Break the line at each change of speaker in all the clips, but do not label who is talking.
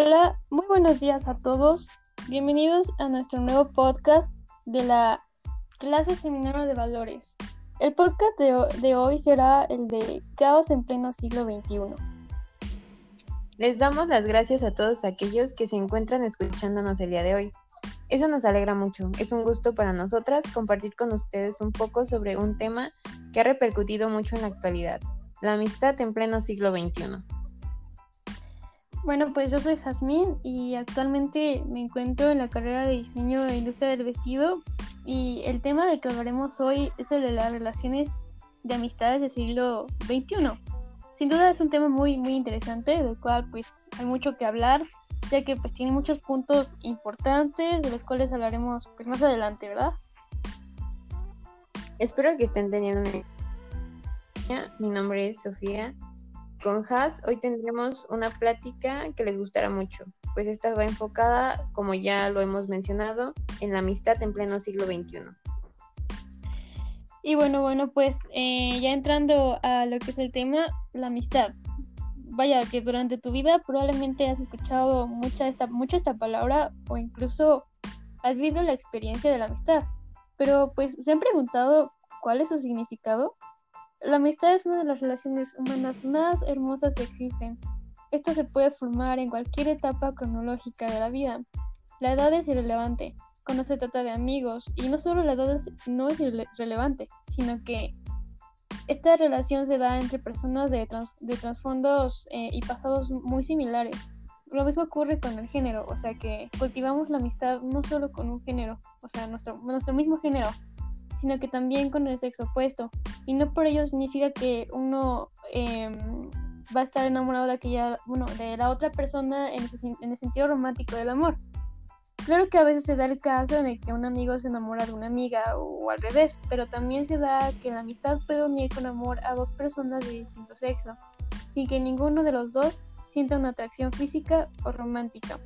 Hola, muy buenos días a todos. Bienvenidos a nuestro nuevo podcast de la clase Seminario de Valores. El podcast de, hoy será el de Caos en pleno siglo XXI.
Les damos las gracias a todos aquellos que se encuentran escuchándonos el día de hoy. Eso nos alegra mucho. Es un gusto para nosotras compartir con ustedes un poco sobre un tema que ha repercutido mucho en la actualidad, la amistad en pleno siglo XXI.
Bueno, pues yo soy Jazmín y actualmente me encuentro en la carrera de diseño de industria del vestido y el tema del que hablaremos hoy es el de las relaciones de amistades del siglo XXI. Sin duda es un tema muy muy interesante del cual pues hay mucho que hablar ya que pues tiene muchos puntos importantes de los cuales hablaremos pues más adelante, ¿verdad?
Espero que estén teniendo una... Mi nombre es Sofía con Has hoy tendremos una plática que les gustará mucho, pues esta va enfocada, como ya lo hemos mencionado, en la amistad en pleno siglo XXI.
Y bueno, bueno, pues eh, ya entrando a lo que es el tema, la amistad. Vaya, que durante tu vida probablemente has escuchado mucha esta, mucho esta palabra o incluso has vivido la experiencia de la amistad. Pero pues, ¿se han preguntado cuál es su significado? La amistad es una de las relaciones humanas más hermosas que existen. Esta se puede formar en cualquier etapa cronológica de la vida. La edad es irrelevante cuando se trata de amigos y no solo la edad no es irrelevante, sino que esta relación se da entre personas de, trasfondos eh, y pasados muy similares. Lo mismo ocurre con el género, o sea que cultivamos la amistad no solo con un género, o sea, nuestro, nuestro mismo género, sino que también con el sexo opuesto. Y no por ello significa que uno em, va a estar enamorado de aquella, bueno, de la otra persona en, en el sentido romántico del amor. Claro que a veces se da el caso en el que un amigo se enamora de una amiga o al revés, pero también se da que la amistad puede unir con amor a dos personas de distinto sexo, sin que ninguno de los dos sienta una atracción física o romántica.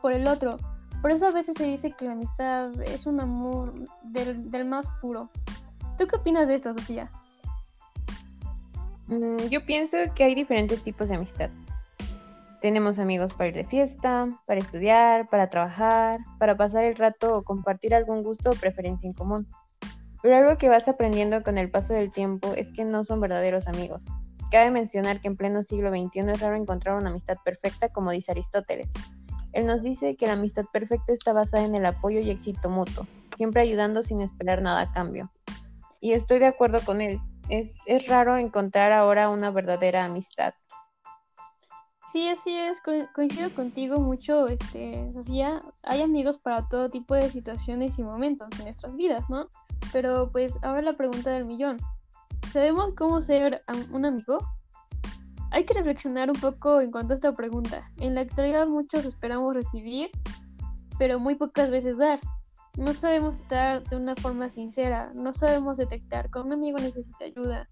Por el otro, por eso a veces se dice que la amistad es un amor del, más puro. ¿Tú qué opinas de esto, Sofía?
Mm, yo pienso que hay diferentes tipos de amistad. Tenemos amigos para ir de fiesta, para estudiar, para trabajar, para pasar el rato o compartir algún gusto o preferencia en común. Pero algo que vas aprendiendo con el paso del tiempo es que no son verdaderos amigos. Cabe mencionar que en pleno siglo XXI es raro encontrar una amistad perfecta como dice Aristóteles. Él nos dice que la amistad perfecta está basada en el apoyo y éxito mutuo, siempre ayudando sin esperar nada a cambio. Y estoy de acuerdo con él. Es, raro encontrar ahora una verdadera amistad.
Sí, así es, coincido contigo mucho, este, Sofía. Hay amigos para todo tipo de situaciones y momentos de nuestras vidas, ¿no? Pero pues ahora la pregunta del millón. ¿Sabemos cómo ser un amigo? Hay que reflexionar un poco en cuanto a esta pregunta. En la actualidad muchos esperamos recibir, pero muy pocas veces dar. No sabemos estar de una forma sincera, no sabemos detectar cuando un amigo necesita ayuda.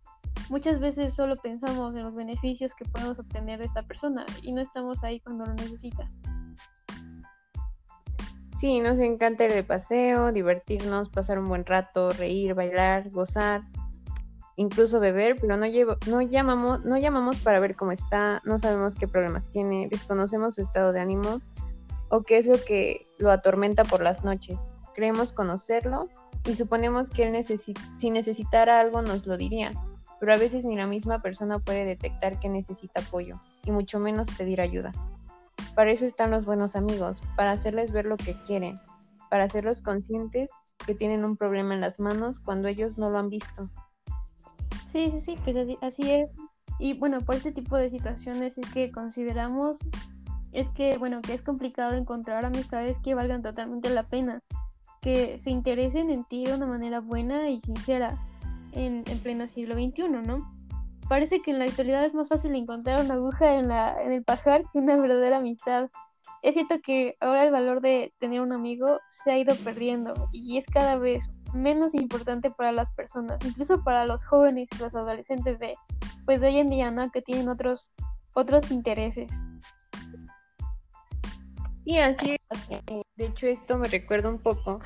Muchas veces solo pensamos en los beneficios que podemos obtener de esta persona y no estamos ahí cuando lo necesita.
Sí, nos encanta ir de paseo, divertirnos, pasar un buen rato, reír, bailar, gozar, incluso beber, pero no, llevo, no, llamamos, no llamamos para ver cómo está, no sabemos qué problemas tiene, desconocemos su estado de ánimo o qué es lo que lo atormenta por las noches. Creemos conocerlo y suponemos que él si necesitara algo nos lo diría, pero a veces ni la misma persona puede detectar que necesita apoyo y mucho menos pedir ayuda. Para eso están los buenos amigos, para hacerles ver lo que quieren, para hacerlos conscientes que tienen un problema en las manos cuando ellos no lo han visto
Sí, sí, sí, pues así, es. Y bueno, por este tipo de situaciones es que consideramos, es que, bueno, que es complicado encontrar amistades que valgan totalmente la pena, que se interesen en ti de una manera buena y sincera en, en pleno siglo XXI, ¿no? Parece que en la actualidad es más fácil encontrar una aguja en, la, en el pajar que una verdadera amistad. Es cierto que ahora el valor de tener un amigo se ha ido perdiendo y es cada vez menos importante para las personas, incluso para los jóvenes los adolescentes de pues de hoy en día, ¿no? Que tienen otros otros intereses.
Y así es. De hecho, esto me recuerda un poco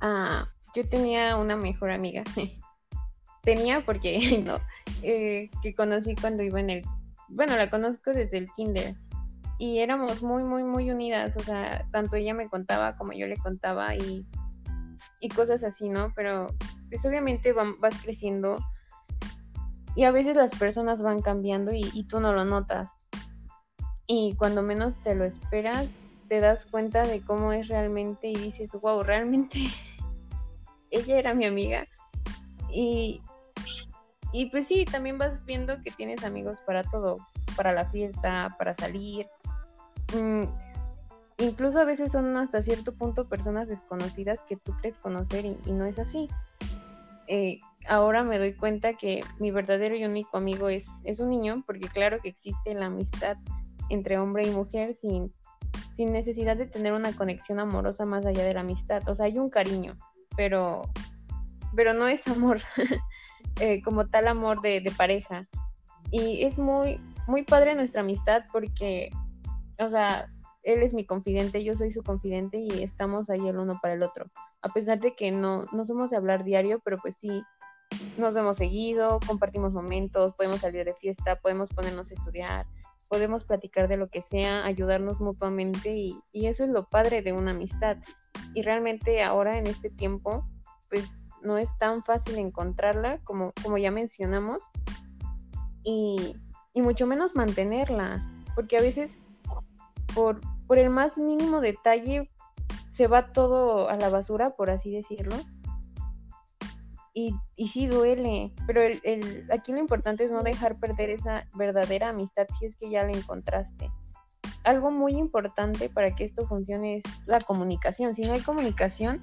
a yo tenía una mejor amiga. tenía porque no, eh, que conocí cuando iba en el bueno, la conozco desde el kinder. y éramos muy, muy, muy unidas, o sea, tanto ella me contaba como yo le contaba y, y cosas así, ¿no? Pero pues obviamente vas creciendo y a veces las personas van cambiando y, y tú no lo notas. Y cuando menos te lo esperas, te das cuenta de cómo es realmente y dices, wow, realmente ella era mi amiga. Y, y pues sí, también vas viendo que tienes amigos para todo, para la fiesta, para salir. Mm, incluso a veces son hasta cierto punto personas desconocidas que tú crees conocer y, no es así. Eh, ahora me doy cuenta que mi verdadero y único amigo es, es un niño, porque claro que existe la amistad entre hombre y mujer sin, sin necesidad de tener una conexión amorosa más allá de la amistad. O sea, hay un cariño, pero, pero no es amor eh, como tal amor de, de, pareja. Y es muy, muy padre nuestra amistad porque, o sea, él es mi confidente, yo soy su confidente y estamos ahí el uno para el otro. A pesar de que no, no somos de hablar diario, pero pues sí, nos vemos seguido, compartimos momentos, podemos salir de fiesta, podemos ponernos a estudiar, podemos platicar de lo que sea, ayudarnos mutuamente y, eso es lo padre de una amistad. Y realmente ahora en este tiempo, pues no es tan fácil encontrarla como, como ya mencionamos y, y mucho menos mantenerla, porque a veces por, por el más mínimo detalle se va todo a la basura, por así decirlo y, y sí duele, pero el, el, aquí lo importante es no dejar perder esa verdadera amistad si es que ya la encontraste. Algo muy importante para que esto funcione es la comunicación. Si no hay comunicación,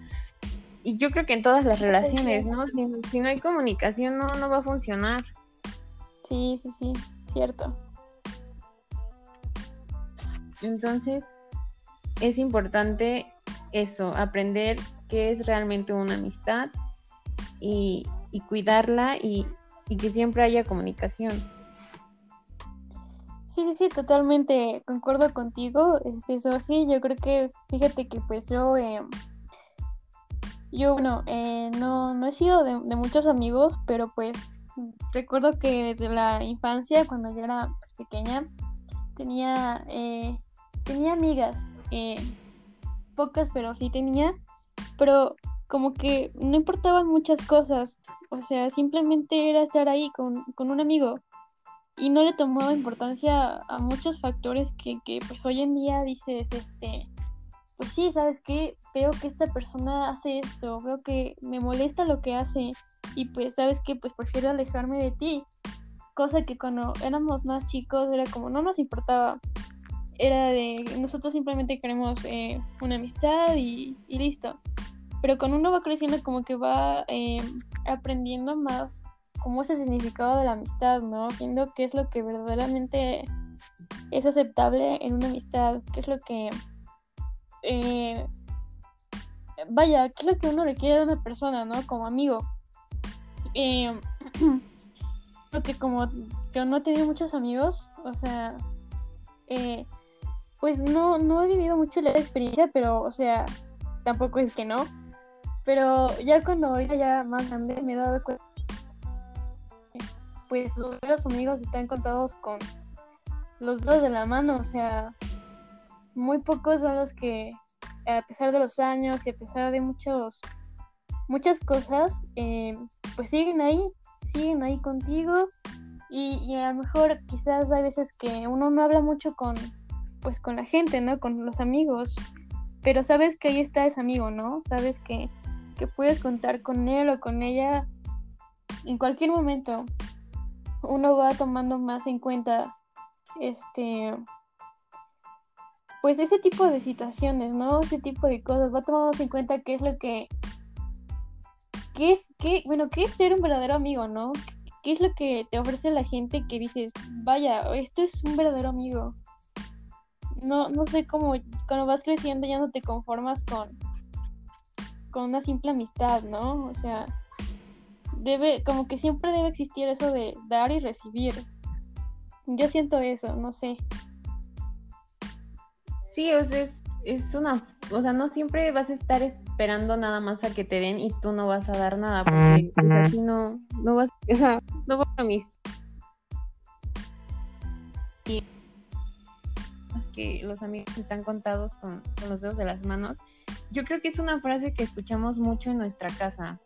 y yo creo que en todas las relaciones, ¿no? Si, si no hay comunicación, no, no va a funcionar.
Sí, sí, sí, cierto.
Entonces, es importante eso, aprender qué es realmente una amistad, y, cuidarla y, que siempre haya comunicación.
Sí, sí, sí, totalmente concuerdo contigo, este, Sofi. Yo creo que, fíjate que pues yo, eh, yo, bueno, eh, no, no he sido de, muchos amigos, pero pues recuerdo que desde la infancia, cuando yo era pues, pequeña, tenía, eh, tenía amigas, pocas, pero sí tenía, pero como que no importaban muchas cosas, o sea, simplemente era estar ahí con, un amigo y no le tomaba importancia a muchos factores que, que pues hoy en día dices, este, pues sí, ¿sabes qué? Veo que esta persona hace esto, veo que me molesta lo que hace y pues, ¿sabes qué? Pues prefiero alejarme de ti. Cosa que cuando éramos más chicos era como no nos importaba. Era de nosotros simplemente queremos eh, una amistad y, y listo pero con uno va creciendo como que va eh, aprendiendo más cómo es el significado de la amistad, ¿no? Viendo qué es lo que verdaderamente es aceptable en una amistad, qué es lo que... Eh, vaya, qué es lo que uno requiere de una persona, ¿no? Como amigo. Eh, que como yo no he tenido muchos amigos, o sea, eh, pues no, no he vivido mucho la experiencia, pero, o sea, tampoco es que no. Pero ya cuando ahorita ya más grande me he dado cuenta, pues los amigos están contados con los dos de la mano, o sea, muy pocos son los que, a pesar de los años y a pesar de muchos, muchas cosas, eh, pues siguen ahí, siguen ahí contigo y, y, a lo mejor quizás hay veces que uno no habla mucho con, pues con la gente, ¿no? Con los amigos, pero sabes que ahí está ese amigo, ¿no? Sabes que que puedes contar con él o con ella en cualquier momento. Uno va tomando más en cuenta este pues ese tipo de situaciones, ¿no? Ese tipo de cosas, va tomando en cuenta qué es lo que qué es qué, bueno, qué es ser un verdadero amigo, ¿no? ¿Qué es lo que te ofrece la gente que dices, "Vaya, esto es un verdadero amigo"? No no sé cómo cuando vas creciendo ya no te conformas con con una simple amistad, ¿no? O sea, debe, como que siempre debe existir eso de dar y recibir. Yo siento eso, no sé.
Sí, o sea, es, una, o sea, no siempre vas a estar esperando nada más a que te den y tú no vas a dar nada, porque pues, así no, no vas, o sea, no vas a mis que los amigos están contados con, los dedos de las manos, yo creo que es una frase que escuchamos mucho en nuestra casa.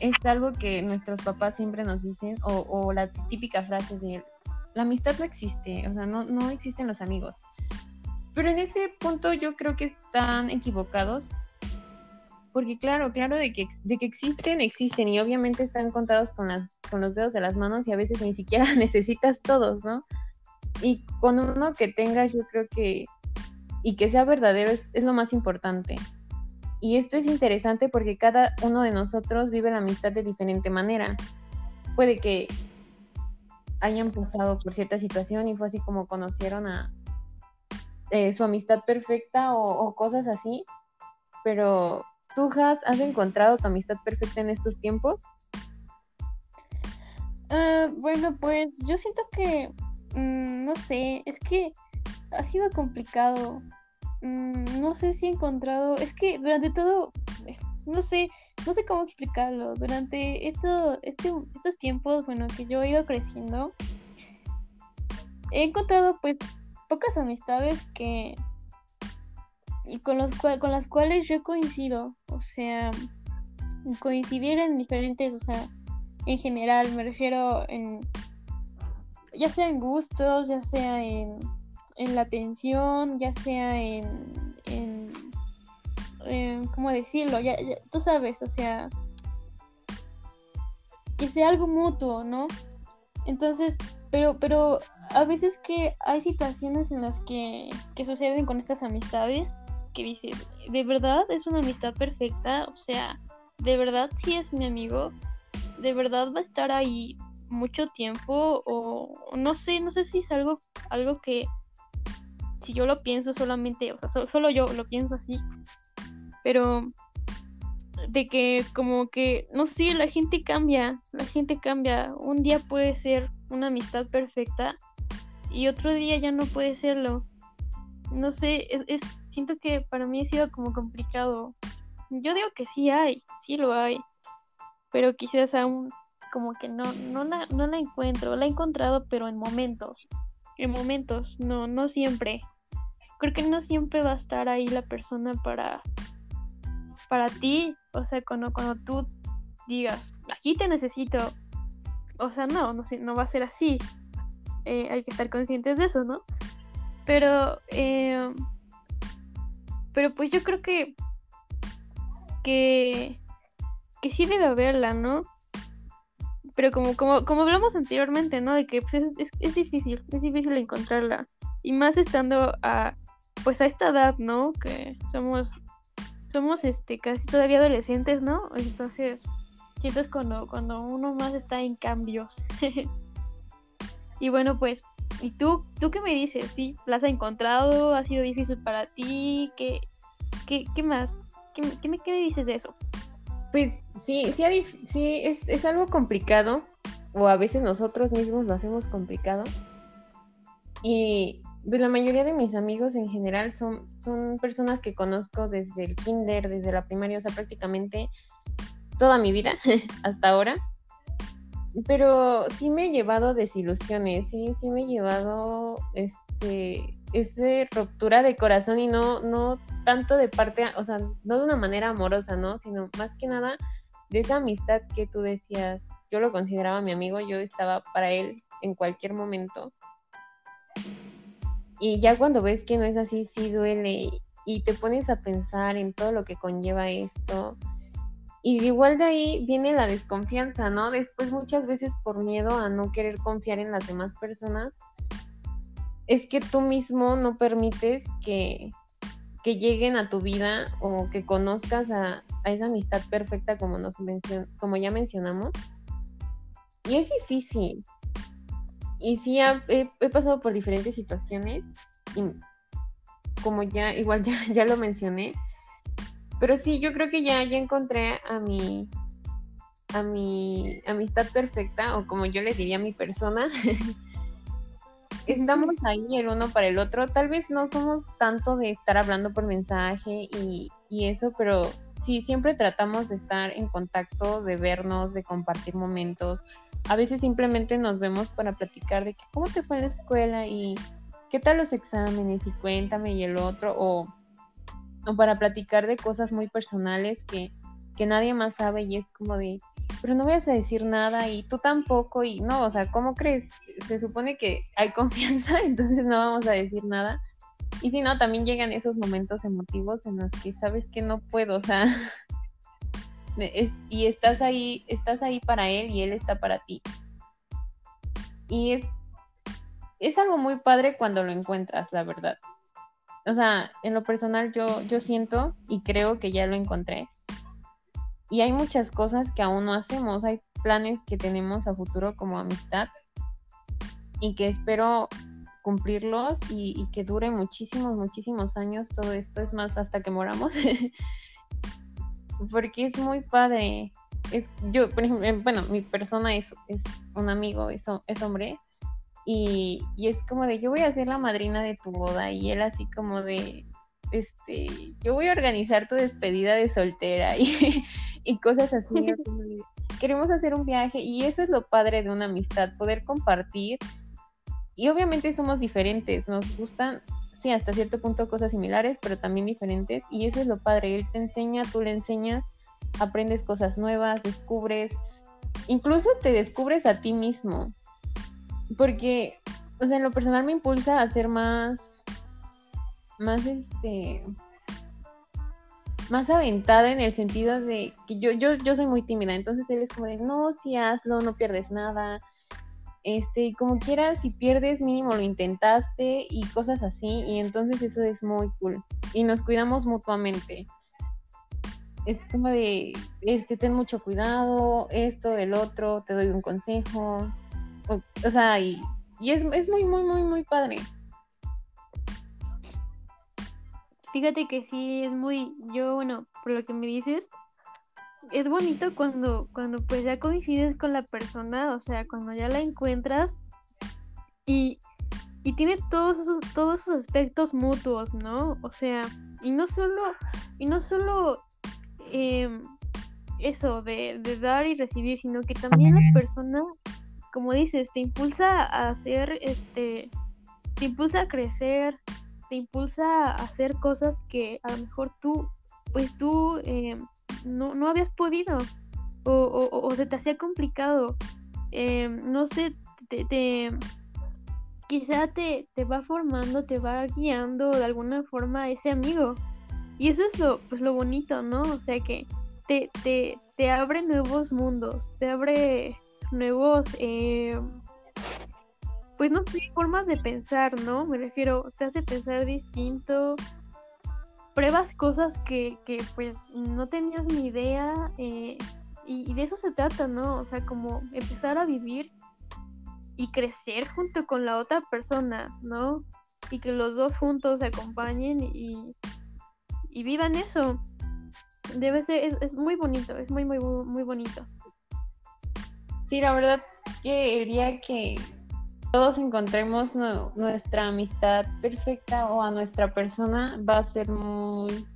Es algo que nuestros papás siempre nos dicen, o, o la típica frase de la amistad no existe, o sea, no, no existen los amigos. Pero en ese punto yo creo que están equivocados porque claro, claro de que, de que existen, existen y obviamente están contados con, las, con los dedos de las manos y a veces ni siquiera necesitas todos, ¿no? Y con uno que tengas yo creo que, y que sea verdadero es, es lo más importante. Y esto es interesante porque cada uno de nosotros vive la amistad de diferente manera. Puede que hayan pasado por cierta situación y fue así como conocieron a eh, su amistad perfecta o, o, cosas así, pero ¿Tú, has encontrado tu amistad perfecta en estos tiempos?
Ah, bueno, pues yo siento que, mm, no sé, es que ha sido complicado. Mm, no sé si he encontrado, es que durante todo, eh, no sé, no sé cómo explicarlo. Durante esto, este, estos tiempos, bueno, que yo he ido creciendo, he encontrado pues pocas amistades que y con, los, con las cuales yo coincido, o sea, coincidir en diferentes, o sea, en general, me refiero en, ya sea en gustos, ya sea en, en la atención, ya sea en, en, ¿cómo decirlo? Ya, tú sabes, o sea, que sea algo mutuo, ¿no? Entonces, pero, pero a veces que hay situaciones en las que, que suceden con estas amistades que dices, ¿de verdad es una amistad perfecta? O sea, ¿de verdad sí es mi amigo? ¿De verdad va a estar ahí mucho tiempo? O no sé, no sé si es algo, algo que si yo lo pienso solamente, o sea, solo yo lo pienso así, pero de que como que, no sé, la gente cambia, la gente cambia. Un día puede ser una amistad perfecta y otro día ya no puede serlo no sé, es, siento que para mí ha sido como complicado. Yo digo que sí hay, sí lo hay, pero quizás aún como que no, no, la, no la encuentro, la he encontrado pero en momentos, en momentos, no, no siempre. Creo que no siempre va a estar ahí la persona para, para ti, o sea, cuando, cuando tú digas, aquí te necesito, o sea, no, no, no va a ser así. Eh, hay que estar conscientes de eso, ¿no? Pero, eh, pero pues yo creo que, que, que sí debe haberla, ¿no? Pero como, como, como hablamos anteriormente, ¿no? De que pues, es, es, difícil, es difícil encontrarla. Y más estando a, pues a esta edad, ¿no? Que somos, somos este, casi todavía adolescentes, ¿no? Entonces, siento cuando, cuando uno más está en cambios. y bueno, pues ¿Y tú, tú qué me dices? ¿Sí? ¿La has encontrado? ¿Ha sido difícil para ti? ¿Qué, qué, qué más? ¿Qué, qué, me, ¿Qué me dices de eso?
Pues sí, sí, es, algo complicado, o a veces nosotros mismos lo hacemos complicado. Y pues, la mayoría de mis amigos en general son, son personas que conozco desde el kinder, desde la primaria, o sea, prácticamente toda mi vida hasta ahora pero sí me he llevado desilusiones, sí, sí me he llevado este esa ruptura de corazón y no, no tanto de parte, o sea, no de una manera amorosa, ¿no? Sino más que nada de esa amistad que tú decías, yo lo consideraba mi amigo, yo estaba para él en cualquier momento. Y ya cuando ves que no es así, sí duele y te pones a pensar en todo lo que conlleva esto y igual de ahí viene la desconfianza, ¿no? Después muchas veces por miedo a no querer confiar en las demás personas, es que tú mismo no permites que, que lleguen a tu vida o que conozcas a, esa amistad perfecta como, nos como ya mencionamos. Y es difícil. Y sí, he, he, pasado por diferentes situaciones y como ya, igual ya, ya lo mencioné, pero sí, yo creo que ya, ya encontré a mi, a mi amistad perfecta, o como yo le diría a mi persona. Estamos ahí el uno para el otro. Tal vez no somos tanto de estar hablando por mensaje y, y eso, pero sí, siempre tratamos de estar en contacto, de vernos, de compartir momentos. A veces simplemente nos vemos para platicar de que cómo te fue la escuela y ¿qué tal los exámenes? Y cuéntame y el otro, o, o para platicar de cosas muy personales que, que nadie más sabe y es como de, pero no vayas a decir nada y tú tampoco y no, o sea, ¿cómo crees? Se supone que hay confianza, entonces no vamos a decir nada. Y si no, también llegan esos momentos emotivos en los que sabes que no puedo, o sea, y estás ahí, estás ahí para él y él está para ti. Y es, es algo muy padre cuando lo encuentras, la verdad. O sea, en lo personal yo, yo siento y creo que ya lo encontré. Y hay muchas cosas que aún no hacemos, hay planes que tenemos a futuro como amistad y que espero cumplirlos y, que dure muchísimos, muchísimos años todo esto, es más, hasta que moramos, porque es muy padre. Es, yo, por ejemplo, em, bueno, mi persona es, es un amigo, es, es hombre, y, y, es como de, yo voy a ser la madrina de tu boda, y él así como de, este, yo voy a organizar tu despedida de soltera, y, y cosas así. queremos hacer un viaje, y eso es lo padre de una amistad, poder compartir y obviamente somos diferentes, nos gustan, sí, hasta cierto punto cosas similares, pero también diferentes. Y eso es lo padre, él te enseña, tú le enseñas, aprendes cosas nuevas, descubres, incluso te descubres a ti mismo. Porque, o sea, en lo personal me impulsa a ser más, más este, más aventada en el sentido de que yo, yo, yo soy muy tímida, entonces él es como de, no, si hazlo, no pierdes nada, este, como quieras, si pierdes, mínimo lo intentaste y cosas así, y entonces eso es muy cool. Y nos cuidamos mutuamente. Es como de, este, ten mucho cuidado, esto, el otro, te doy un consejo. O, sea, y, y es, es muy, muy, muy, muy padre.
Fíjate que sí, es muy, yo, bueno, por lo que me dices, es bonito cuando, cuando pues ya coincides con la persona, o sea, cuando ya la encuentras y, y tienes todos esos, todos esos aspectos mutuos, ¿no? O sea, y no solo, y no solo em, eso de, de, dar y recibir, sino que también la persona, como dices, te impulsa a hacer, este, te impulsa a crecer, te impulsa a hacer cosas que a lo mejor tú, pues tú eh, no, no habías podido o, o, se te hacía complicado. Em, no sé, te, quizá te, te, va formando, te va guiando de alguna forma ese amigo. Y eso es lo, pues, lo bonito, ¿no? O sea que te, te, te abre nuevos mundos, te abre nuevos, eh, pues no sé, formas de pensar, ¿no? Me refiero, te hace pensar distinto, pruebas cosas que, que pues no tenías ni idea eh, y, de eso se trata, ¿no? O sea, como empezar a vivir y crecer junto con la otra persona, ¿no? Y que los dos juntos se acompañen y, y vivan eso. Debe ser, es, es, muy bonito, es muy, muy, muy bonito.
Sí, la verdad que diría que todos encontremos nuestra amistad perfecta o a nuestra persona, va a ser muy...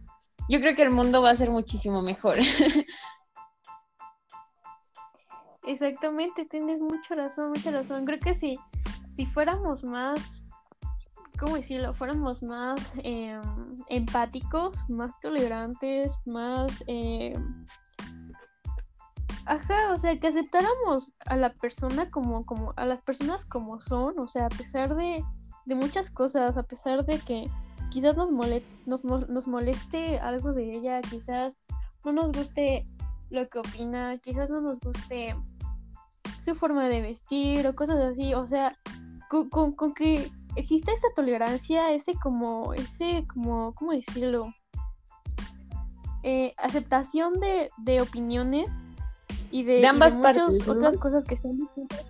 Yo creo que el mundo va a ser muchísimo mejor.
Exactamente, tienes mucha razón, mucha razón. Creo que si, si fuéramos más, ¿cómo decirlo? Fuéramos más em, empáticos, más tolerantes, más... Eh, Ajá, o sea, que aceptáramos a la persona como, como, a las personas como son, o sea, a pesar de, de muchas cosas, a pesar de que quizás nos, nos, nos moleste algo de ella, quizás no nos guste lo que opina, quizás no nos guste su forma de vestir o cosas así, o sea, con, con, que existe esa tolerancia, ese como, ese como, ¿cómo decirlo? Eh, aceptación de, de opiniones y de,
ambas
muchas otras cosas que son distintas.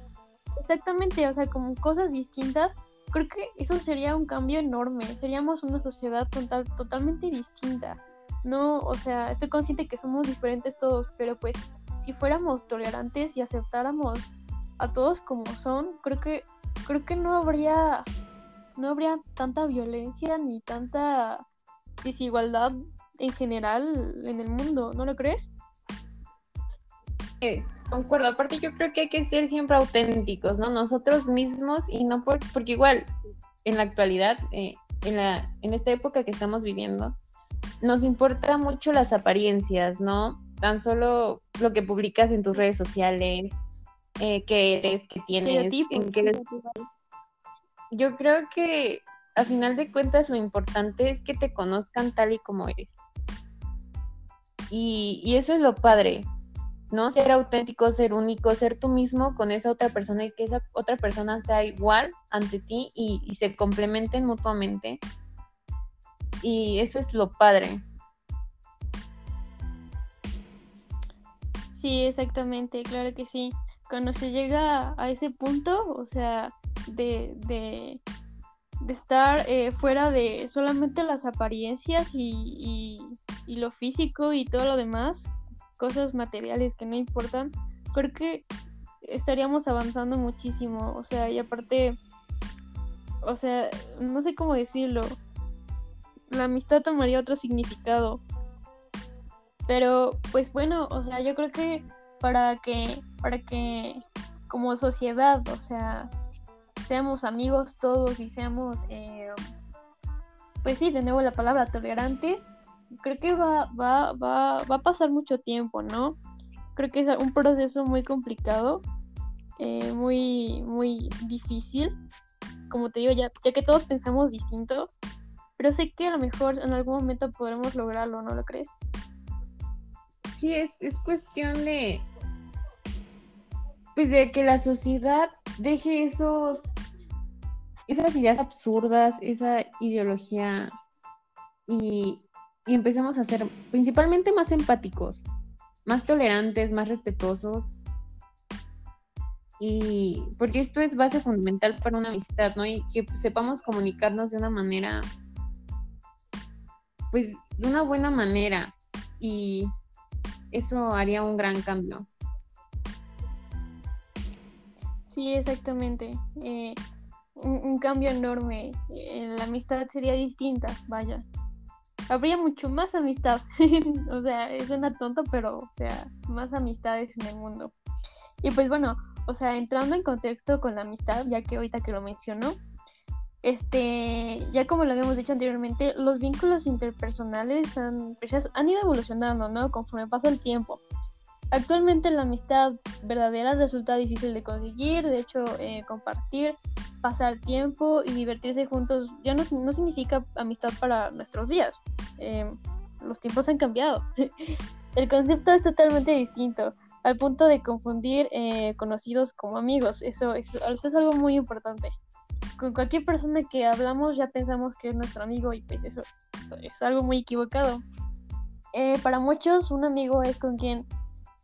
Exactamente, o sea, como cosas distintas. Creo que eso sería un cambio enorme. Seríamos una sociedad total, totalmente distinta. No, o sea, estoy consciente que somos diferentes todos, pero pues si fuéramos tolerantes y aceptáramos a todos como son, creo que creo que no habría no habría tanta violencia ni tanta desigualdad en general en el mundo, ¿no lo crees?
Concuerdo, aparte yo creo que hay que ser siempre auténticos, ¿no? Nosotros mismos y no por, porque igual en la actualidad, eh, en, la, en esta época que estamos viviendo, nos importa mucho las apariencias, ¿no? Tan solo lo que publicas en tus redes sociales, eh, qué eres, qué tienes, en qué eres... Yo creo que a final de cuentas lo importante es que te conozcan tal y como eres. Y, y eso es lo padre, ¿no? Ser auténtico, ser único, ser tú mismo con esa otra persona y que esa otra persona sea igual ante ti y, se complementen mutuamente. Y eso es lo padre.
Sí, exactamente, claro que sí. Cuando se llega a ese punto, o sea, de, de, estar eh, fuera de solamente las apariencias y, y lo físico y todo lo demás, cosas materiales que no importan, creo que estaríamos avanzando muchísimo. O sea, y aparte, o sea, no sé cómo decirlo. La amistad tomaría otro significado. Pero, pues bueno, o sea, yo creo que para que, para que como sociedad, o sea, seamos amigos todos y seamos, eh, pues sí, de nuevo la palabra tolerantes, creo que va, va, va, va a pasar mucho tiempo, ¿no? Creo que es un proceso muy complicado, eh, muy, muy difícil. Como te digo, ya, ya que todos pensamos distinto, pero sé que a lo mejor en algún momento podremos lograrlo, ¿no lo crees?
Sí, es, es cuestión de, pues de que la sociedad deje esos, esas ideas absurdas, esa ideología y y empecemos a ser principalmente más empáticos, más tolerantes, más respetuosos. Y porque esto es base fundamental para una amistad, ¿no? Y que sepamos comunicarnos de una manera, pues de una buena manera. Y eso haría un gran cambio.
Sí, exactamente. Eh, un, cambio enorme. Eh, la amistad sería distinta, vaya habría mucho más amistad. o sea, es una tonto, pero, o sea, más amistades en el mundo. Y pues bueno, o sea, entrando en contexto con la amistad, ya que ahorita que lo menciono, este, ya como lo habíamos dicho anteriormente, los vínculos interpersonales han, pues, han ido evolucionando, ¿no? Conforme pasa el tiempo. Actualmente la amistad verdadera resulta difícil de conseguir, de hecho eh, compartir, pasar tiempo y divertirse juntos ya no, no significa amistad para nuestros días. Eh, los tiempos han cambiado. El concepto es totalmente distinto, al punto de confundir eh, conocidos como amigos. Eso, eso, es algo muy importante. Con cualquier persona que hablamos ya pensamos que es nuestro amigo y pues eso es algo muy equivocado. para muchos un amigo es con quien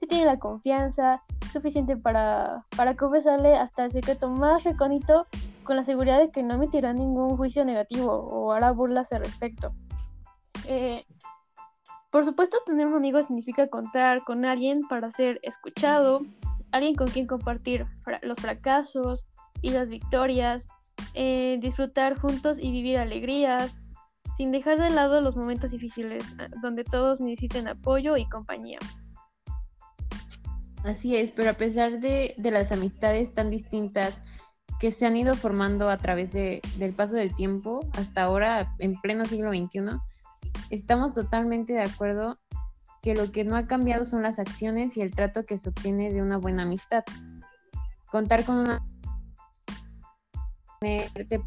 tiene la confianza suficiente para, para confesarle hasta el secreto más recónito con la seguridad de que no emitirá ningún juicio negativo o hará burlas al respecto. Eh, por supuesto, tener un amigo significa contar con alguien para ser escuchado, alguien con quien compartir los fracasos y las victorias, eh, disfrutar juntos y vivir alegrías, sin dejar de lado los momentos difíciles, eh, donde todos necesiten apoyo y compañía.
Así es, pero a pesar de, las amistades tan distintas que se han ido formando a través de, del paso del tiempo, hasta ahora en pleno siglo XXI, estamos totalmente de acuerdo que lo que no ha cambiado son las acciones y el trato que se obtiene de una buena amistad. Contar con una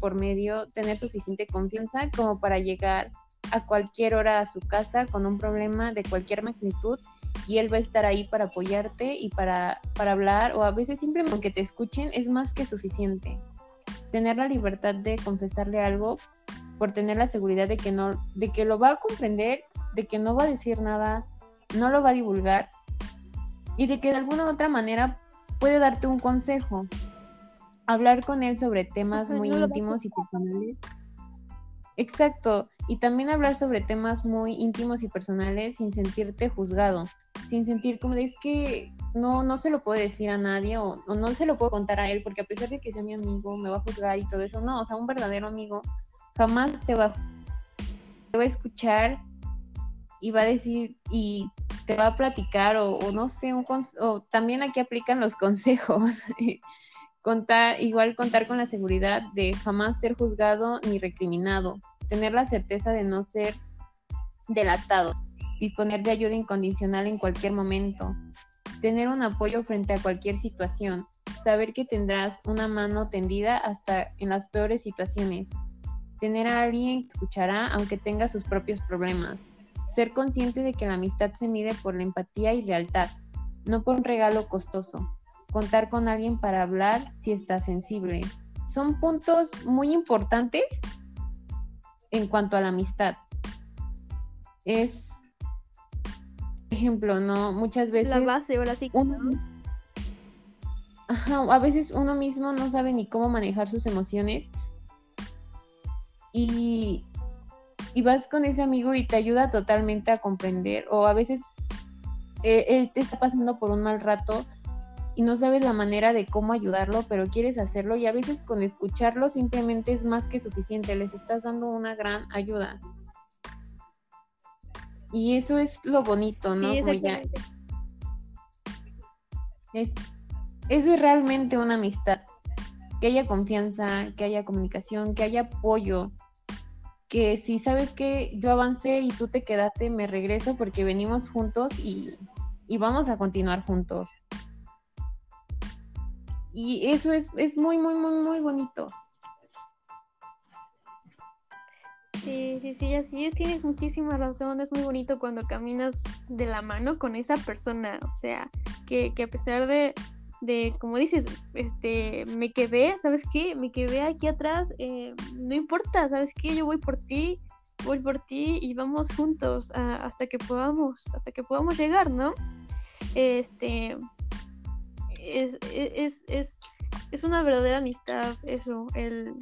por medio, tener suficiente confianza como para llegar a cualquier hora a su casa con un problema de cualquier magnitud y él va a estar ahí para apoyarte y para, para hablar o a veces simplemente que te escuchen es más que suficiente. Tener la libertad de confesarle algo por tener la seguridad de que no de que lo va a comprender, de que no va a decir nada, no lo va a divulgar y de que de alguna u otra manera puede darte un consejo. Hablar con él sobre temas muy íntimos y personales. Exacto, y también hablar sobre temas muy íntimos y personales sin sentirte juzgado sin sentir como de es que no, no se lo puedo decir a nadie o, no se lo puedo contar a él porque a pesar de que sea mi amigo me va a juzgar y todo eso, no, o sea, un verdadero amigo jamás te va, va a escuchar y va a decir y te va a platicar o, no sé, un o también aquí aplican los consejos Contar, igual contar con la seguridad de jamás ser juzgado ni recriminado, tener la certeza de no ser delatado, disponer de ayuda incondicional en cualquier momento, tener un apoyo frente a cualquier situación, saber que tendrás una mano tendida hasta en las peores situaciones, tener a alguien que escuchará aunque tenga sus propios problemas, ser consciente de que la amistad se mide por la empatía y lealtad, no por un regalo costoso, contar con alguien para hablar si está sensible. Son puntos muy importantes en cuanto a la amistad. Es ejemplo, ¿no? Muchas veces...
La base, ahora sí.
a veces uno mismo no sabe ni cómo manejar sus emociones y, y vas con ese amigo y te ayuda totalmente a comprender o a veces eh, él te está pasando por un mal rato y no sabes la manera de cómo ayudarlo, pero quieres hacerlo y a veces con escucharlo simplemente es más que suficiente, les estás dando una gran ayuda. Y eso es lo bonito, ¿no? eso es realmente una amistad. Que haya confianza, que haya comunicación, que haya apoyo. Que si sabes que yo avancé y tú te quedaste, me regreso porque venimos juntos y, y vamos a continuar juntos. Y eso es, es muy, muy, muy, muy bonito.
Sí, sí, sí, así es, tienes muchísima razón, es muy bonito cuando caminas de la mano con esa persona, o sea, que, que a pesar de, de, como dices, este, me quedé, ¿sabes qué? Me quedé aquí atrás, eh, no importa, ¿sabes qué? Yo voy por ti, voy por ti y vamos juntos hasta que podamos, hasta que podamos llegar, ¿no? Este, es, es, es, es una verdadera amistad eso, el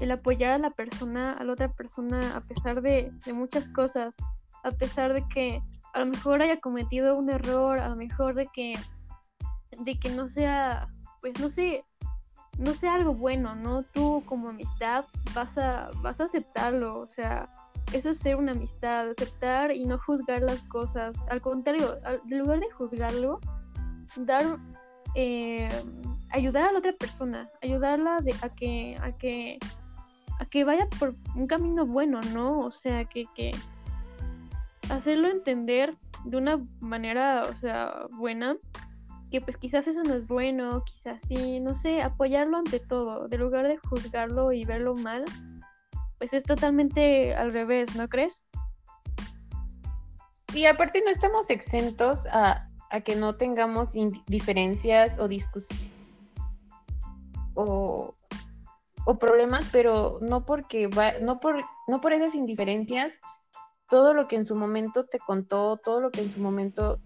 el apoyar a la persona, a la otra persona, a pesar de, muchas cosas, a pesar de que a lo mejor haya cometido un error, a lo mejor de que, de que no sea, pues no sé, no sea algo bueno, ¿no? Tú como amistad vas a, vas a aceptarlo, o sea, eso es ser una amistad, aceptar y no juzgar las cosas. Al contrario, en lugar de juzgarlo, dar, eh, ayudar a la otra persona, ayudarla de, a que, a que a que vaya por un camino bueno, ¿no? O sea, que, que hacerlo entender de una manera, o sea, buena, que pues quizás eso no es bueno, quizás sí, no sé, apoyarlo ante todo, de lugar de juzgarlo y verlo mal, pues es totalmente al revés, ¿no crees?
Y aparte no estamos exentos a, a que no tengamos diferencias o discusiones o o problemas, pero no porque va, no por, no por esas indiferencias, todo lo que en su momento te contó, todo lo que en su momento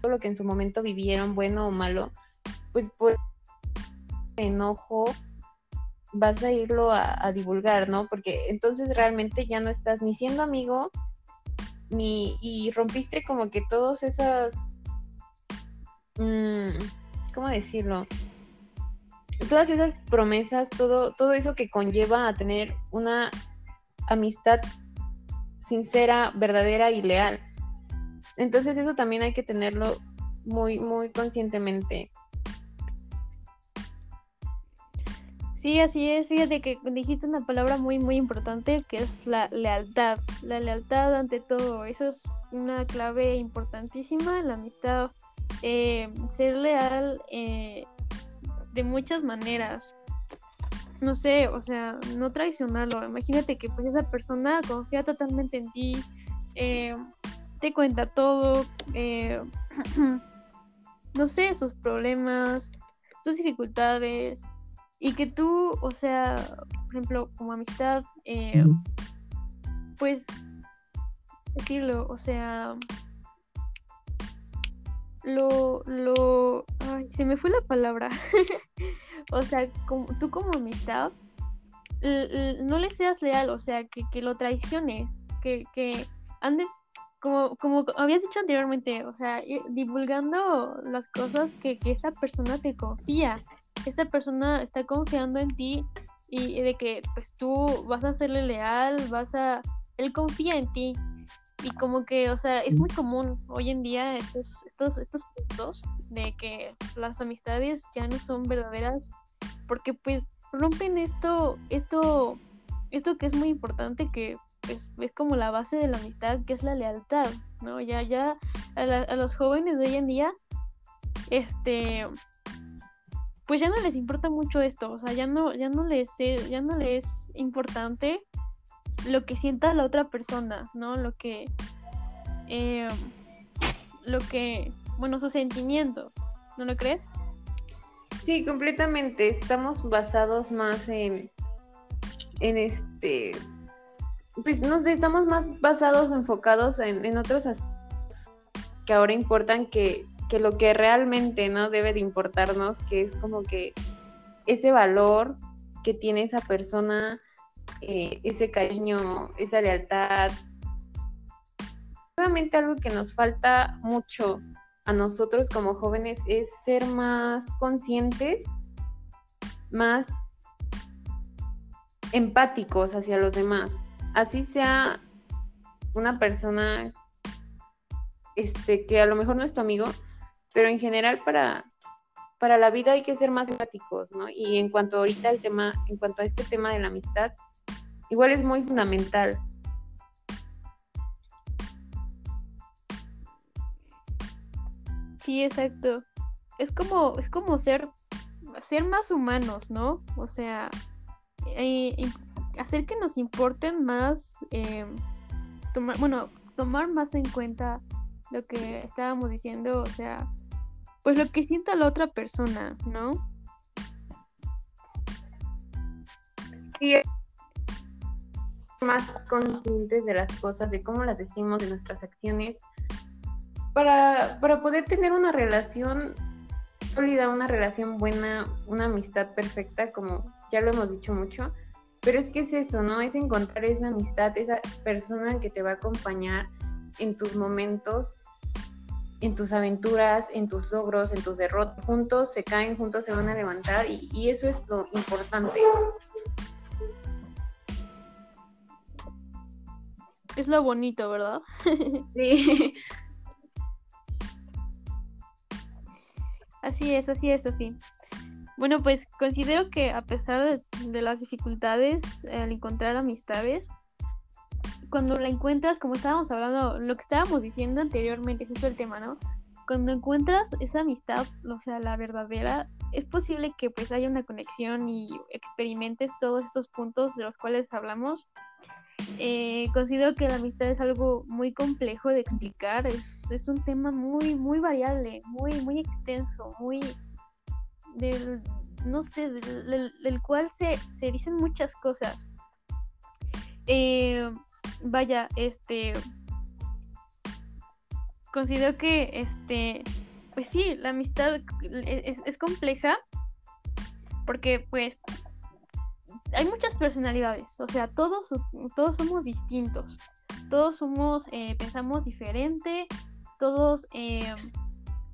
todo lo que en su momento vivieron, bueno o malo, pues por enojo vas a irlo a, divulgar, ¿no? Porque entonces realmente ya no estás ni siendo amigo, ni, y rompiste como que todos esas, mm, ¿cómo decirlo? todas esas promesas, todo, todo eso que conlleva a tener una amistad sincera, verdadera y leal. Entonces eso también hay que tenerlo muy, muy conscientemente.
Sí, así es. Fíjate que dijiste una palabra muy, muy importante que es la lealtad. La lealtad ante todo. Eso es una clave importantísima la amistad. Eh, ser leal eh, de muchas maneras. No sé, o sea, no traicionarlo. Imagínate que pues esa persona confía totalmente en ti, eh, te cuenta todo, eh, no sé, sus problemas, sus dificultades, y que tú, o sea, por ejemplo, como amistad, eh, pues decirlo, o sea, lo, lo, ay, se me fue la palabra. o sea, como, tú como amistad, no le seas leal, o sea, que, que lo traiciones, que, que andes, como, como habías dicho anteriormente, o sea, divulgando las cosas que, que esta persona te confía. Esta persona está confiando en ti y de que pues tú vas a serle leal, vas a... Él confía en ti y como que, o sea, es muy común hoy en día estos, estos, estos puntos de que las amistades ya no son verdaderas porque pues rompen esto, esto, esto que es muy importante que pues, es como la base de la amistad, que es la lealtad, ¿no? Ya, ya a, a los jóvenes de hoy en día, este, pues ya no les importa mucho esto, o sea, ya no, ya no les, ya no les es importante lo que sienta la otra persona, ¿no? Lo que, eh, lo que, bueno, su sentimiento, ¿no lo crees?
Sí, completamente. Estamos basados más en, en este, pues no sé, estamos más basados, enfocados en, en otros aspectos que ahora importan que que lo que realmente no debe de importarnos, que es como que ese valor que tiene esa persona, eh, ese cariño, esa lealtad. Nuevamente algo que nos falta mucho a nosotros como jóvenes es ser más conscientes, más empáticos hacia los demás. Así sea una persona este, que a lo mejor no es tu amigo, pero en general para, para la vida hay que ser más empáticos, ¿no? Y en cuanto ahorita al tema, en cuanto a este tema de la amistad, igual es muy fundamental.
Sí, exacto. Es como, es como ser, ser más humanos, ¿no? O sea, eh, hacer que nos importen más, eh, tomar, bueno, tomar más en cuenta lo que estábamos diciendo, o sea, pues lo que sienta la otra persona, ¿no?
Sí, más conscientes de las cosas, de cómo las decimos, de nuestras acciones, para, para poder tener una relación sólida, una relación buena, una amistad perfecta, como ya lo hemos dicho mucho. Pero es que es eso, ¿no? Es encontrar esa amistad, esa persona que te va a acompañar en tus momentos en tus aventuras, en tus logros, en tus derrotas. Juntos se caen, juntos se van a levantar y, eso es lo importante.
Es lo bonito, ¿verdad?
sí.
Así es, así es, Sofía. Bueno, pues considero que a pesar de, de las dificultades al encontrar amistades, cuando la encuentras, como estábamos hablando, lo que estábamos diciendo anteriormente, justo el tema, ¿no? Cuando encuentras esa amistad, o sea, la verdadera, es posible que pues haya una conexión y experimentes todos estos puntos de los cuales hablamos. Eh, considero que la amistad es algo muy complejo de explicar, es, es un tema muy, muy variable, muy, muy extenso, muy del, no sé, del, del, cual se, se, dicen muchas cosas. Eh, vaya, este, considero que, este, pues sí, la amistad es, compleja porque, pues, hay muchas personalidades, o sea, todos, todos somos distintos, todos somos, eh, pensamos diferente, todos eh,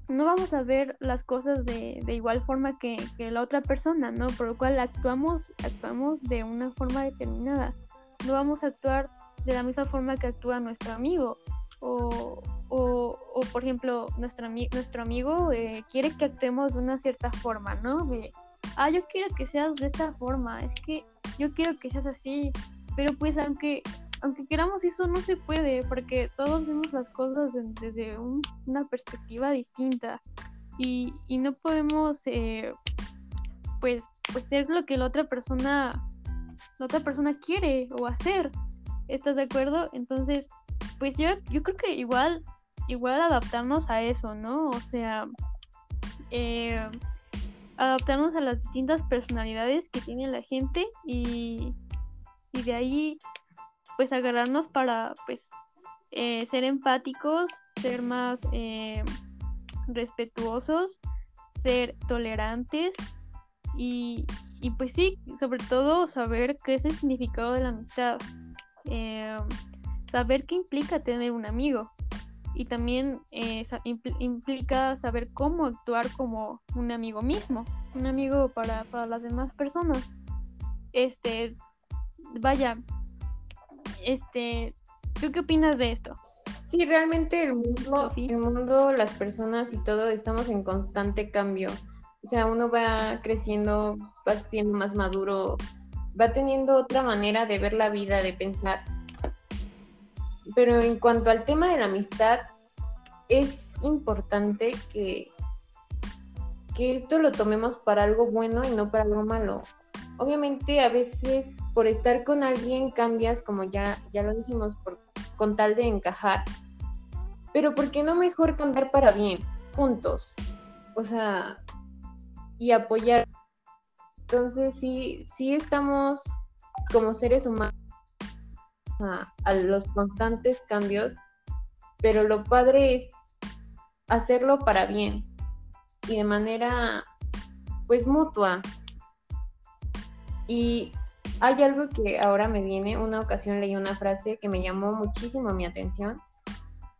no vamos a ver las cosas de, de igual forma que, que, la otra persona, ¿no? Por lo cual actuamos, actuamos de una forma determinada. No vamos a actuar de la misma forma que actúa nuestro amigo. O, o, por ejemplo, nuestro, nuestro amigo eh, quiere que actuemos de una cierta forma, ¿no? De, ah, yo quiero que seas de esta forma, es que yo quiero que seas así, pero pues aunque, aunque queramos eso no se puede, porque todos vemos las cosas desde una perspectiva distinta y, y no podemos, eh, pues, pues ser lo que la otra persona, otra persona quiere o hacer. ¿Estás de acuerdo? Entonces, pues yo, yo creo que igual, igual adaptarnos a eso, ¿no? O sea, eh, adaptarnos a las distintas personalidades que tiene la gente y, y de ahí, pues agarrarnos para, pues, eh, ser empáticos, ser más eh, respetuosos, ser tolerantes y, y pues sí, sobre todo saber qué es el significado de la amistad. Eh, saber qué implica tener un amigo y también eh, implica saber cómo actuar como un amigo mismo, un amigo para, para, las demás personas. Este, vaya, este, ¿tú qué opinas de esto?
Sí, realmente el mundo, el mundo, las personas y todo estamos en constante cambio. O sea, uno va creciendo, va siendo más maduro, va teniendo otra manera de ver la vida, de pensar. Pero en cuanto al tema de la amistad, es importante que, que esto lo tomemos para algo bueno y no para algo malo. Obviamente a veces por estar con alguien cambias, como ya, ya lo dijimos, con tal de encajar. Pero ¿por qué no mejor cambiar para bien, juntos? O sea, y apoyar. Entonces sí, sí estamos como seres humanos a, los constantes cambios, pero lo padre es hacerlo para bien y de manera pues mutua. Y hay algo que ahora me viene, una ocasión leí una frase que me llamó muchísimo mi atención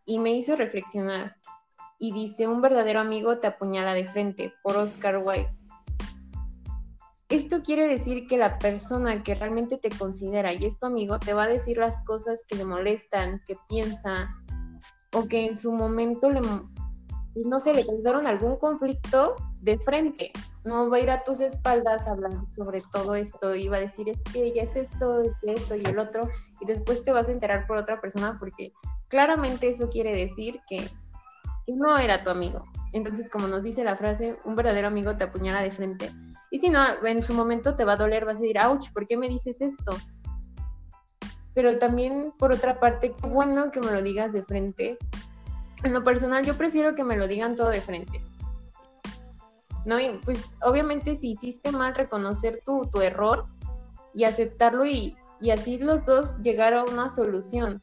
y me hizo reflexionar. Y dice, un verdadero amigo te apuñala de frente, por Oscar Wilde. Esto quiere decir que la persona que realmente te considera y es tu amigo te va a decir las cosas que le molestan, que piensa, o que en su momento le, no sé, le causaron algún conflicto de frente no va a ir a tus espaldas hablando sobre todo esto y va a decir es que ella es esto, es esto y el otro y después te vas a enterar por otra persona porque claramente eso quiere decir que, no era tu amigo. Entonces, como nos dice la frase, un verdadero amigo te apuñala de frente. Y si no, en su momento te va a doler, vas a decir, ouch, ¿por qué me dices esto? Pero también, por otra parte, qué bueno que me lo digas de frente. En lo personal, yo prefiero que me lo digan todo de frente ¿no? Y pues obviamente si hiciste mal, reconocer tu, tu error y aceptarlo y, y así los dos llegar a una solución.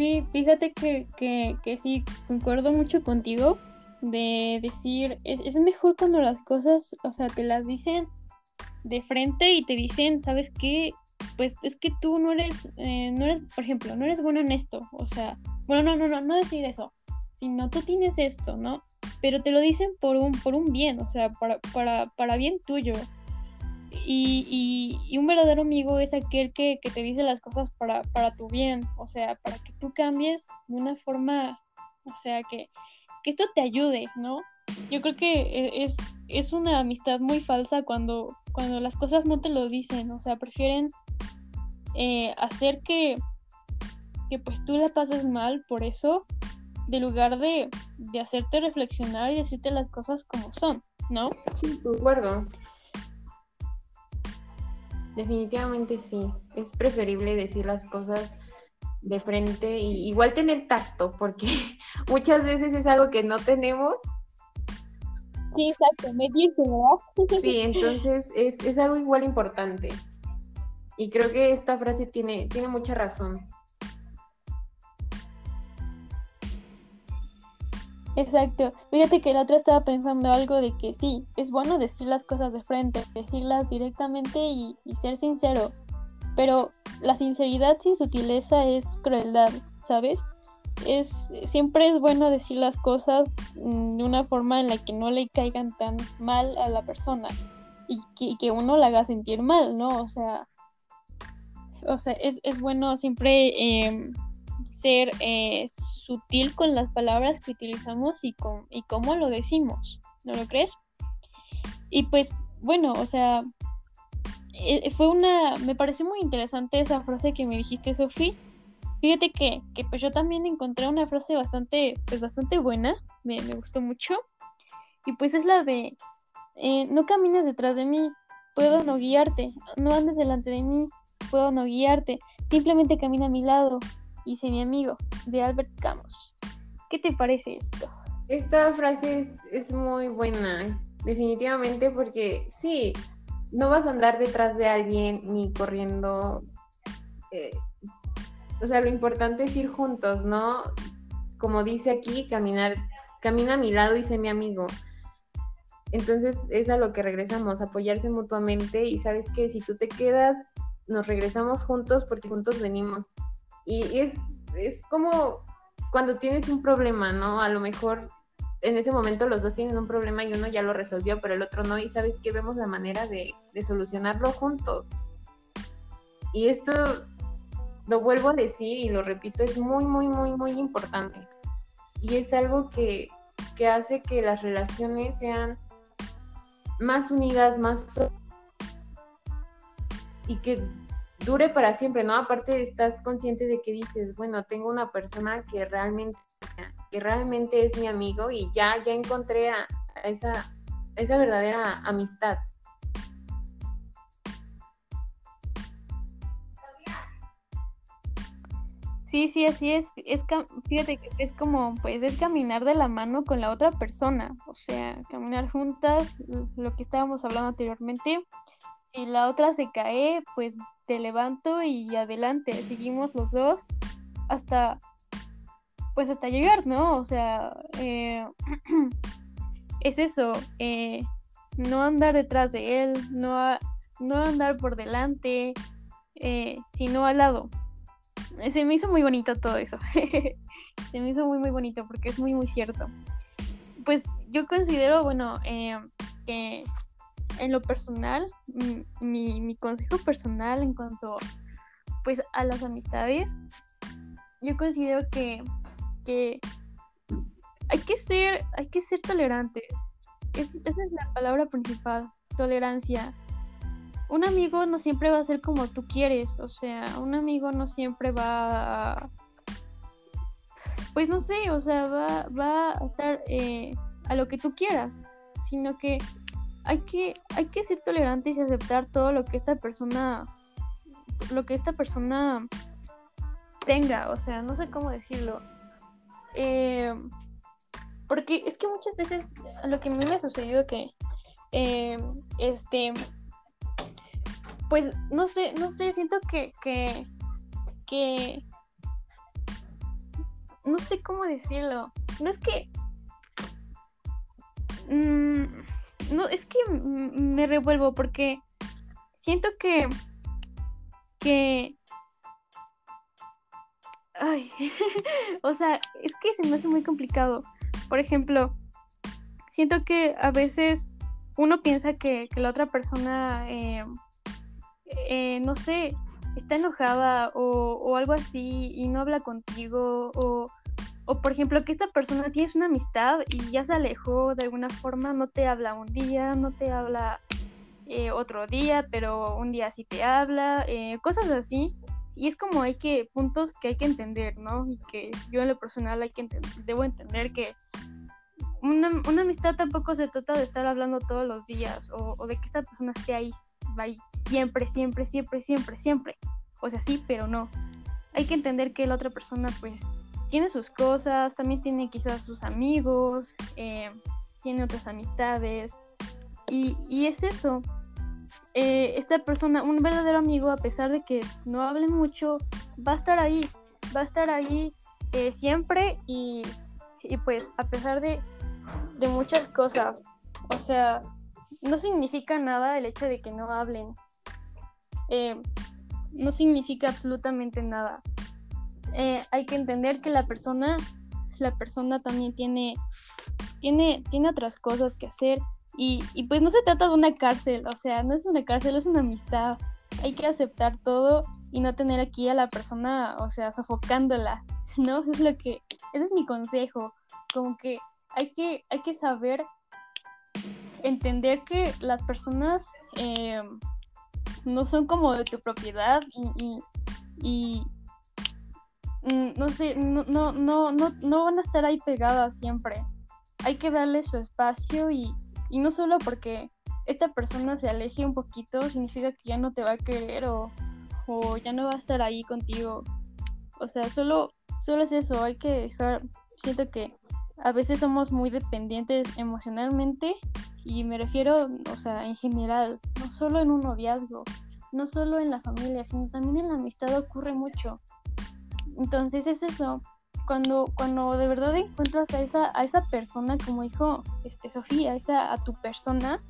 Sí, fíjate que, que, que sí, concuerdo mucho contigo de decir, es, es, mejor cuando las cosas, o sea, te las dicen de frente y te dicen, ¿sabes qué? Pues es que tú no eres, eh, no eres, por ejemplo, no eres bueno en esto, o sea, bueno, no, no, no, no decir eso, sino tú tienes esto, ¿no? Pero te lo dicen por un, por un bien, o sea, para, para, para bien tuyo. Y, y, un verdadero amigo es aquel que, te dice las cosas para, para, tu bien, o sea, para que tú cambies de una forma, o sea, que, que esto te ayude, ¿no? Yo creo que e, es, es una amistad muy falsa cuando, cuando las cosas no te lo dicen, o sea, prefieren eh, hacer que, que pues tú la pases mal por eso, de lugar de, de hacerte reflexionar y decirte las cosas como son, ¿no?
Sí, de acuerdo. Definitivamente sí. Es preferible decir las cosas de frente y igual tener tacto, porque muchas veces es algo que no tenemos.
Sí, exacto, me ¿verdad?
Sí, entonces es, es algo igual importante. Y creo que esta frase tiene, tiene mucha razón.
Exacto. Fíjate que la otra estaba pensando algo de que sí, es bueno decir las cosas de frente, decirlas directamente y, ser sincero. Pero la sinceridad sin sutileza es crueldad, ¿sabes? Es, siempre es bueno decir las cosas mm, de una forma en la que no le caigan tan mal a la persona y que, uno la haga sentir mal, ¿no? O sea, o sea es, es bueno siempre eh, ser eh, sutil con las palabras que utilizamos y, con, y cómo lo decimos, ¿no lo crees? Y pues, bueno, o sea, eh, fue una, me pareció muy interesante esa frase que me dijiste, Sofi. Fíjate que, que, pues yo también encontré una frase bastante, pues bastante buena, me, me gustó mucho. Y pues es la de, eh, no camines detrás de mí, puedo no guiarte, no andes delante de mí, puedo no guiarte, simplemente camina a mi lado, hice mi amigo, de Albert Camus. ¿Qué te parece esto?
Esta frase es, muy buena, definitivamente, porque sí, no vas a andar detrás de alguien ni corriendo. Eh, o sea, lo importante es ir juntos, ¿no? Como dice aquí, caminar, camina a mi lado y sé mi amigo. Entonces es a lo que regresamos, apoyarse mutuamente y sabes que si tú te quedas, nos regresamos juntos porque juntos venimos. Y es, es como cuando tienes un problema, ¿no? A lo mejor en ese momento los dos tienen un problema y uno ya lo resolvió, pero el otro no, y sabes que vemos la manera de, de solucionarlo juntos. y esto lo vuelvo a decir y lo repito, es muy, muy, muy, muy importante. Y es algo que, que hace que las relaciones sean más unidas, más y que dure para siempre, ¿no? Aparte estás consciente de que dices, bueno, tengo una persona que realmente, que realmente es mi amigo y ya, ya encontré a, esa, esa verdadera amistad.
Sí, sí, así es. es fíjate que es como, pues, es caminar de la mano con la otra persona. O sea, caminar juntas, lo que estábamos hablando anteriormente. Si la otra se cae, pues te levanto y adelante. Seguimos los dos hasta, pues, hasta llegar, ¿no? O sea, eh, es eso. Eh, no andar detrás de él, no, no andar por delante, eh, sino al lado se me hizo muy bonito todo eso. se me hizo muy, muy bonito porque es muy, muy cierto. Pues yo considero, bueno, que en lo personal, mi, mi, consejo personal en cuanto pues a las amistades, yo considero que, que hay que ser, hay que ser tolerantes. esa es la palabra principal, tolerancia un amigo no siempre va a ser como tú quieres, o sea, un amigo no siempre va a... Pues no sé, o sea, va, va a estar eh, a lo que tú quieras, sino que hay que, hay que ser tolerantes y aceptar todo lo que esta persona, lo que esta persona tenga, o sea, no sé cómo decirlo. Eh, porque es que muchas veces lo que a mí me ha sucedido que, eh, este, pues no sé, no sé, siento que, que, que, no sé cómo decirlo. No es que, mm, no, es que me revuelvo porque siento que, que, ay, o sea, es que se me hace muy complicado. Por ejemplo, siento que a veces uno piensa que, que la otra persona eh, eh, no sé, está enojada o, algo así y no habla contigo o, o, por ejemplo que esta persona tienes una amistad y ya se alejó de alguna forma, no te habla un día, no te habla eh, otro día, pero un día sí te habla, eh, cosas así. Y es como hay que, puntos que hay que entender, ¿no? Y que yo en lo personal hay que debo entender que una, una, amistad tampoco se trata de estar hablando todos los días o, de que esta persona esté ahí, ahí siempre, siempre, siempre, siempre, siempre. O sea, sí, pero no. Hay que entender que la otra persona pues tiene sus cosas, también tiene quizás sus amigos, eh, tiene otras amistades. Y, es eso. Eh, esta persona, un verdadero amigo, a pesar de que no hable mucho, va a estar ahí, va a estar ahí eh, siempre y, pues a pesar de de muchas cosas. O sea, no significa nada el hecho de que no hablen. No significa absolutamente nada. Eh, hay que entender que la persona, la persona también tiene, tiene, tiene otras cosas que hacer. Y, y pues no se trata de una cárcel, o sea, no es una cárcel, es una amistad. Hay que aceptar todo y no tener aquí a la persona, o sea, sofocándola, ¿no? Es lo que, ese es mi consejo, como que hay que, hay que saber entender que las personas eh, no son como de tu propiedad y, mm, no sé, no, no, no, no, van a estar ahí pegadas siempre. Hay que darle su espacio y, no solo porque esta persona se aleje un poquito significa que ya no te va a querer o, o ya no va a estar ahí contigo. O sea, solo, solo es eso, hay que dejar, siento que a veces somos muy dependientes emocionalmente y me refiero, o sea, en general, no solo en un noviazgo, no solo en la familia, sino también en la amistad ocurre mucho. Entonces es eso, cuando, cuando de verdad encuentras a esa, a esa persona, como dijo este, Sofía, esa, a tu persona,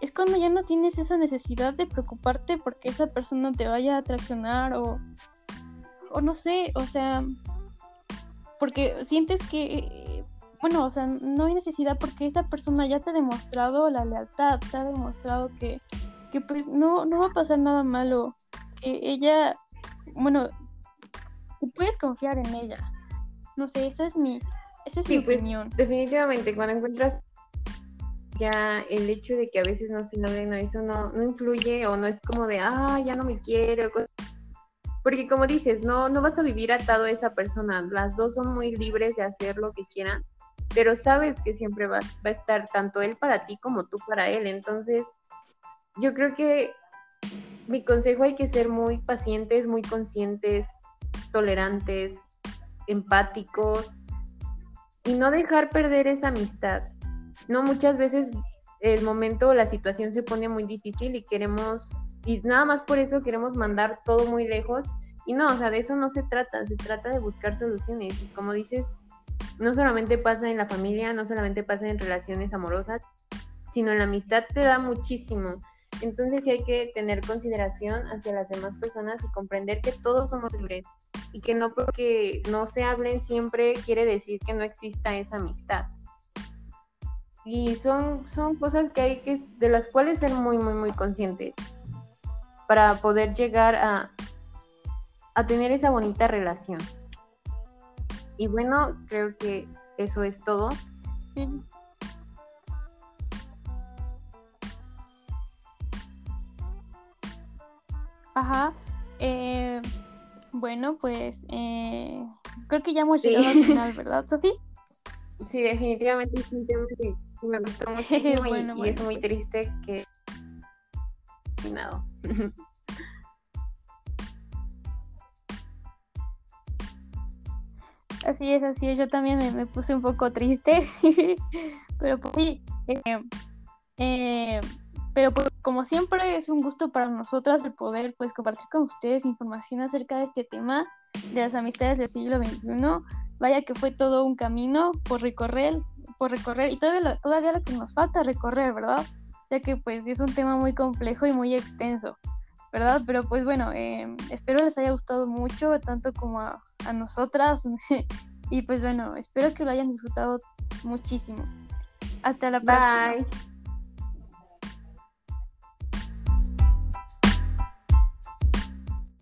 es cuando ya no tienes esa necesidad de preocuparte porque esa persona te vaya a traicionar o, o no sé, o sea, porque sientes que bueno, o sea, no hay necesidad porque esa persona ya te ha demostrado la lealtad, te ha demostrado que, que pues no, no va a pasar nada malo. que ella, bueno, puedes confiar en ella. No sé, esa es mi, esa es mi pues, opinión.
Definitivamente, cuando encuentras ya el hecho de que a veces no se no, eso no, no influye o no es como de, ah, ya no me quiero. Porque como dices, no, no vas a vivir atado a esa persona. Las dos son muy libres de hacer lo que quieran, pero sabes que siempre va, va a estar tanto él para ti como tú para él. Entonces, yo creo que mi consejo hay que ser muy pacientes, muy conscientes, tolerantes, empáticos y no dejar perder esa amistad. No muchas veces el momento o la situación se pone muy difícil y queremos, y nada más por eso queremos mandar todo muy lejos. Y no, o sea, de eso no se trata, se trata de buscar soluciones. Y como dices, no solamente pasa en la familia, no solamente pasa en relaciones amorosas, sino en la amistad te da muchísimo. Entonces sí hay que tener consideración hacia las demás personas y comprender que todos somos libres y que no porque no se hablen siempre quiere decir que no exista esa amistad. Y son, son cosas que hay que, de las cuales ser muy, muy, muy conscientes para poder llegar a, a tener esa bonita relación. Y bueno, creo que eso es todo.
Ajá. Eh, bueno, pues eh, creo que ya hemos llegado al final, ¿verdad, Sofía?
Sí, definitivamente es un tema que me gustó muchísimo y, es muy pues. triste que
Así es, así es. Yo también me, puse un poco triste, pero pues sí. Eh, eh, pero pues como siempre es un gusto para nosotras el poder pues compartir con ustedes información acerca de este tema de las amistades del siglo XXI. Vaya que fue todo un camino por recorrer, por recorrer y todavía lo, todavía lo que nos falta recorrer, ¿verdad? Ya que pues es un tema muy complejo y muy extenso, ¿verdad? Pero pues bueno, em, espero les haya gustado mucho, tanto como a, a nosotras. y pues bueno, espero que lo hayan disfrutado muchísimo. Hasta la próxima. Bye.